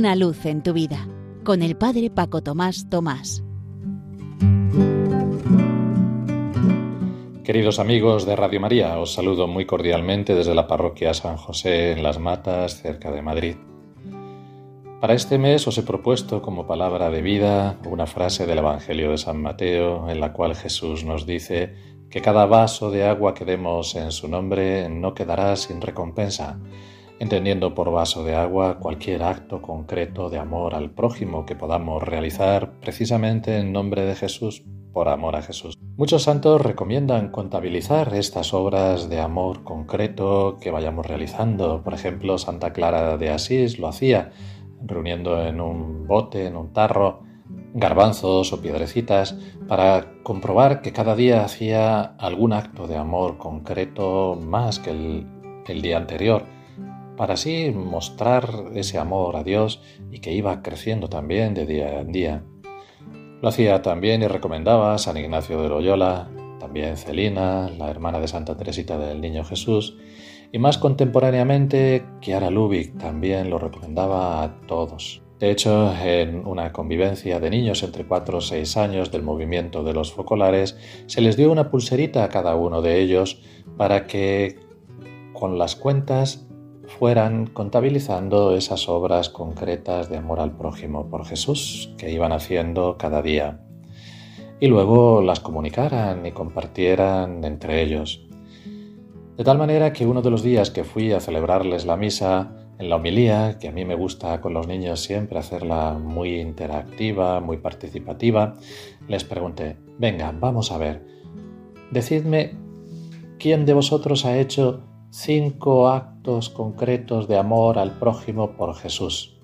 Una luz en tu vida con el Padre Paco Tomás Tomás. Queridos amigos de Radio María, os saludo muy cordialmente desde la parroquia San José en Las Matas, cerca de Madrid. Para este mes os he propuesto como palabra de vida una frase del Evangelio de San Mateo en la cual Jesús nos dice que cada vaso de agua que demos en su nombre no quedará sin recompensa, entendiendo por vaso de agua cualquier acto concreto de amor al prójimo que podamos realizar precisamente en nombre de Jesús, por amor a Jesús. Muchos santos recomiendan contabilizar estas obras de amor concreto que vayamos realizando. Por ejemplo, Santa Clara de Asís lo hacía, reuniendo en un bote, en un tarro, garbanzos o piedrecitas para comprobar que cada día hacía algún acto de amor concreto más que el, día anterior, para así mostrar ese amor a Dios y que iba creciendo también de día en día. Lo hacía también y recomendaba San Ignacio de Loyola, también Celina, la hermana de Santa Teresita del Niño Jesús, y más contemporáneamente Chiara Lubick también lo recomendaba a todos. De hecho, en una convivencia de niños entre 4 o 6 años del movimiento de los focolares, se les dio una pulserita a cada uno de ellos para que con las cuentas fueran contabilizando esas obras concretas de amor al prójimo por Jesús que iban haciendo cada día y luego las comunicaran y compartieran entre ellos. De tal manera que uno de los días que fui a celebrarles la misa, en la homilía, que a mí me gusta con los niños siempre hacerla muy interactiva, muy participativa, les pregunté, venga, vamos a ver, decidme quién de vosotros ha hecho cinco actos concretos de amor al prójimo por Jesús.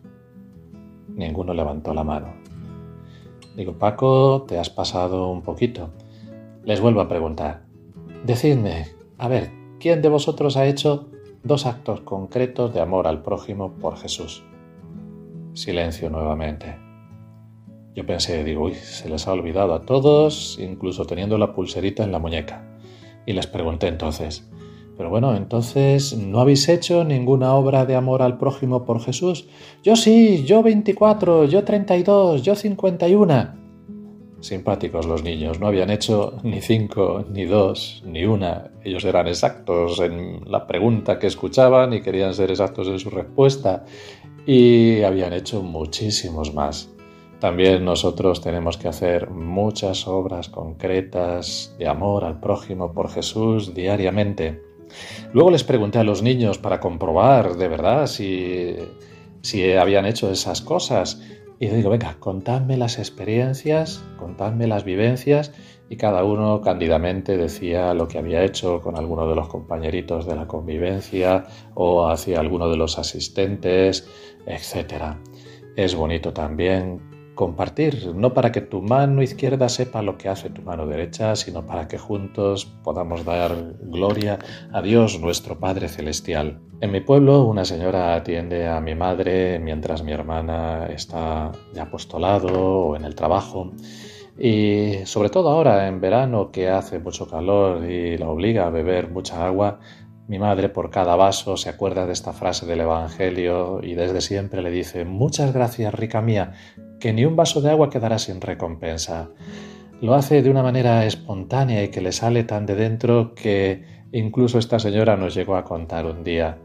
Ninguno levantó la mano. Digo, Paco, te has pasado un poquito. Les vuelvo a preguntar, decidme, a ver, ¿quién de vosotros ha hecho dos actos concretos de amor al prójimo por Jesús. Silencio nuevamente. Yo pensé, digo, uy, se les ha olvidado a todos, incluso teniendo la pulserita en la muñeca. Y les pregunté entonces, pero bueno, entonces, ¿no habéis hecho ninguna obra de amor al prójimo por Jesús? Yo sí, yo 24, yo 32, yo 51. Simpáticos los niños, no habían hecho ni cinco, ni dos, ni una. Ellos eran exactos en la pregunta que escuchaban y querían ser exactos en su respuesta. Y habían hecho muchísimos más. También nosotros tenemos que hacer muchas obras concretas de amor al prójimo por Jesús diariamente. Luego les pregunté a los niños para comprobar de verdad si, si habían hecho esas cosas y digo, venga, contadme las experiencias, contadme las vivencias y cada uno cándidamente decía lo que había hecho con alguno de los compañeritos de la convivencia o hacia alguno de los asistentes, etc. Es bonito también compartir, no para que tu mano izquierda sepa lo que hace tu mano derecha, sino para que juntos podamos dar gloria a Dios nuestro Padre Celestial. En mi pueblo una señora atiende a mi madre mientras mi hermana está de apostolado o en el trabajo. Y sobre todo ahora en verano que hace mucho calor y la obliga a beber mucha agua, mi madre por cada vaso se acuerda de esta frase del Evangelio y desde siempre le dice, muchas gracias, rica mía, que ni un vaso de agua quedará sin recompensa. Lo hace de una manera espontánea y que le sale tan de dentro que incluso esta señora nos llegó a contar un día.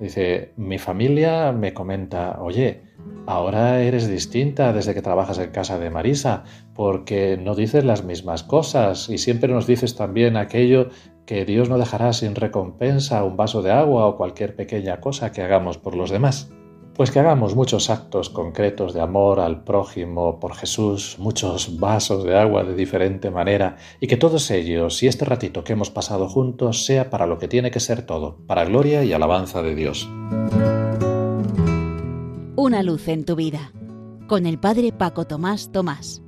Dice, mi familia me comenta, oye, ahora eres distinta desde que trabajas en casa de Marisa, porque no dices las mismas cosas y siempre nos dices también aquello que Dios no dejará sin recompensa un vaso de agua o cualquier pequeña cosa que hagamos por los demás. Pues que hagamos muchos actos concretos de amor al prójimo por Jesús, muchos vasos de agua de diferente manera, y que todos ellos y este ratito que hemos pasado juntos sea para lo que tiene que ser todo, para gloria y alabanza de Dios. Una luz en tu vida, con el Padre Paco Tomás Tomás.